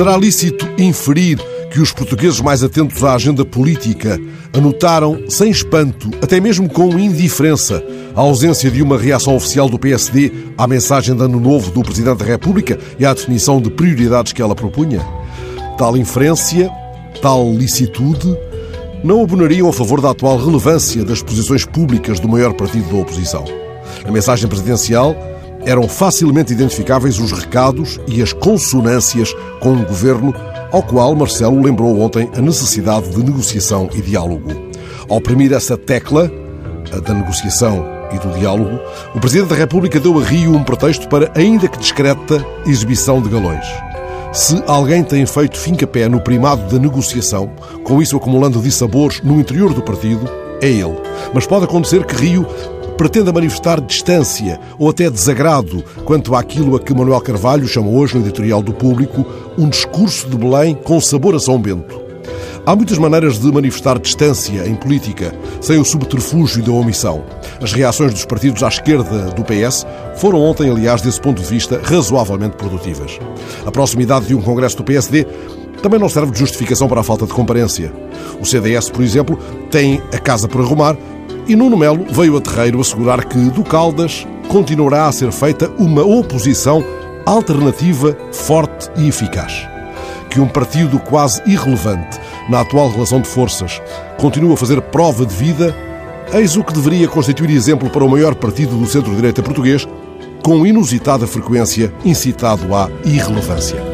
Será lícito inferir que os portugueses mais atentos à agenda política anotaram, sem espanto, até mesmo com indiferença, a ausência de uma reação oficial do PSD à mensagem de Ano Novo do Presidente da República e à definição de prioridades que ela propunha? Tal inferência, tal licitude, não abonariam a favor da atual relevância das posições públicas do maior partido da oposição. Na mensagem presidencial, eram facilmente identificáveis os recados e as consonâncias com um governo ao qual Marcelo lembrou ontem a necessidade de negociação e diálogo. Ao oprimir essa tecla, a da negociação e do diálogo, o Presidente da República deu a Rio um pretexto para, ainda que discreta, exibição de galões. Se alguém tem feito fim-capé no primado da negociação, com isso acumulando dissabores no interior do partido, é ele. Mas pode acontecer que Rio pretenda manifestar distância ou até desagrado quanto àquilo a que Manuel Carvalho chama hoje no editorial do Público um discurso de Belém com sabor a São Bento. Há muitas maneiras de manifestar distância em política, sem o subterfúgio da omissão. As reações dos partidos à esquerda do PS foram ontem, aliás, desse ponto de vista, razoavelmente produtivas. A proximidade de um congresso do PSD também não serve de justificação para a falta de comparência. O CDS, por exemplo, tem a casa por arrumar e Nuno Melo veio a terreiro assegurar que do Caldas continuará a ser feita uma oposição alternativa, forte e eficaz. Que um partido quase irrelevante na atual relação de forças continua a fazer prova de vida, eis o que deveria constituir exemplo para o maior partido do centro-direita português, com inusitada frequência incitado à irrelevância.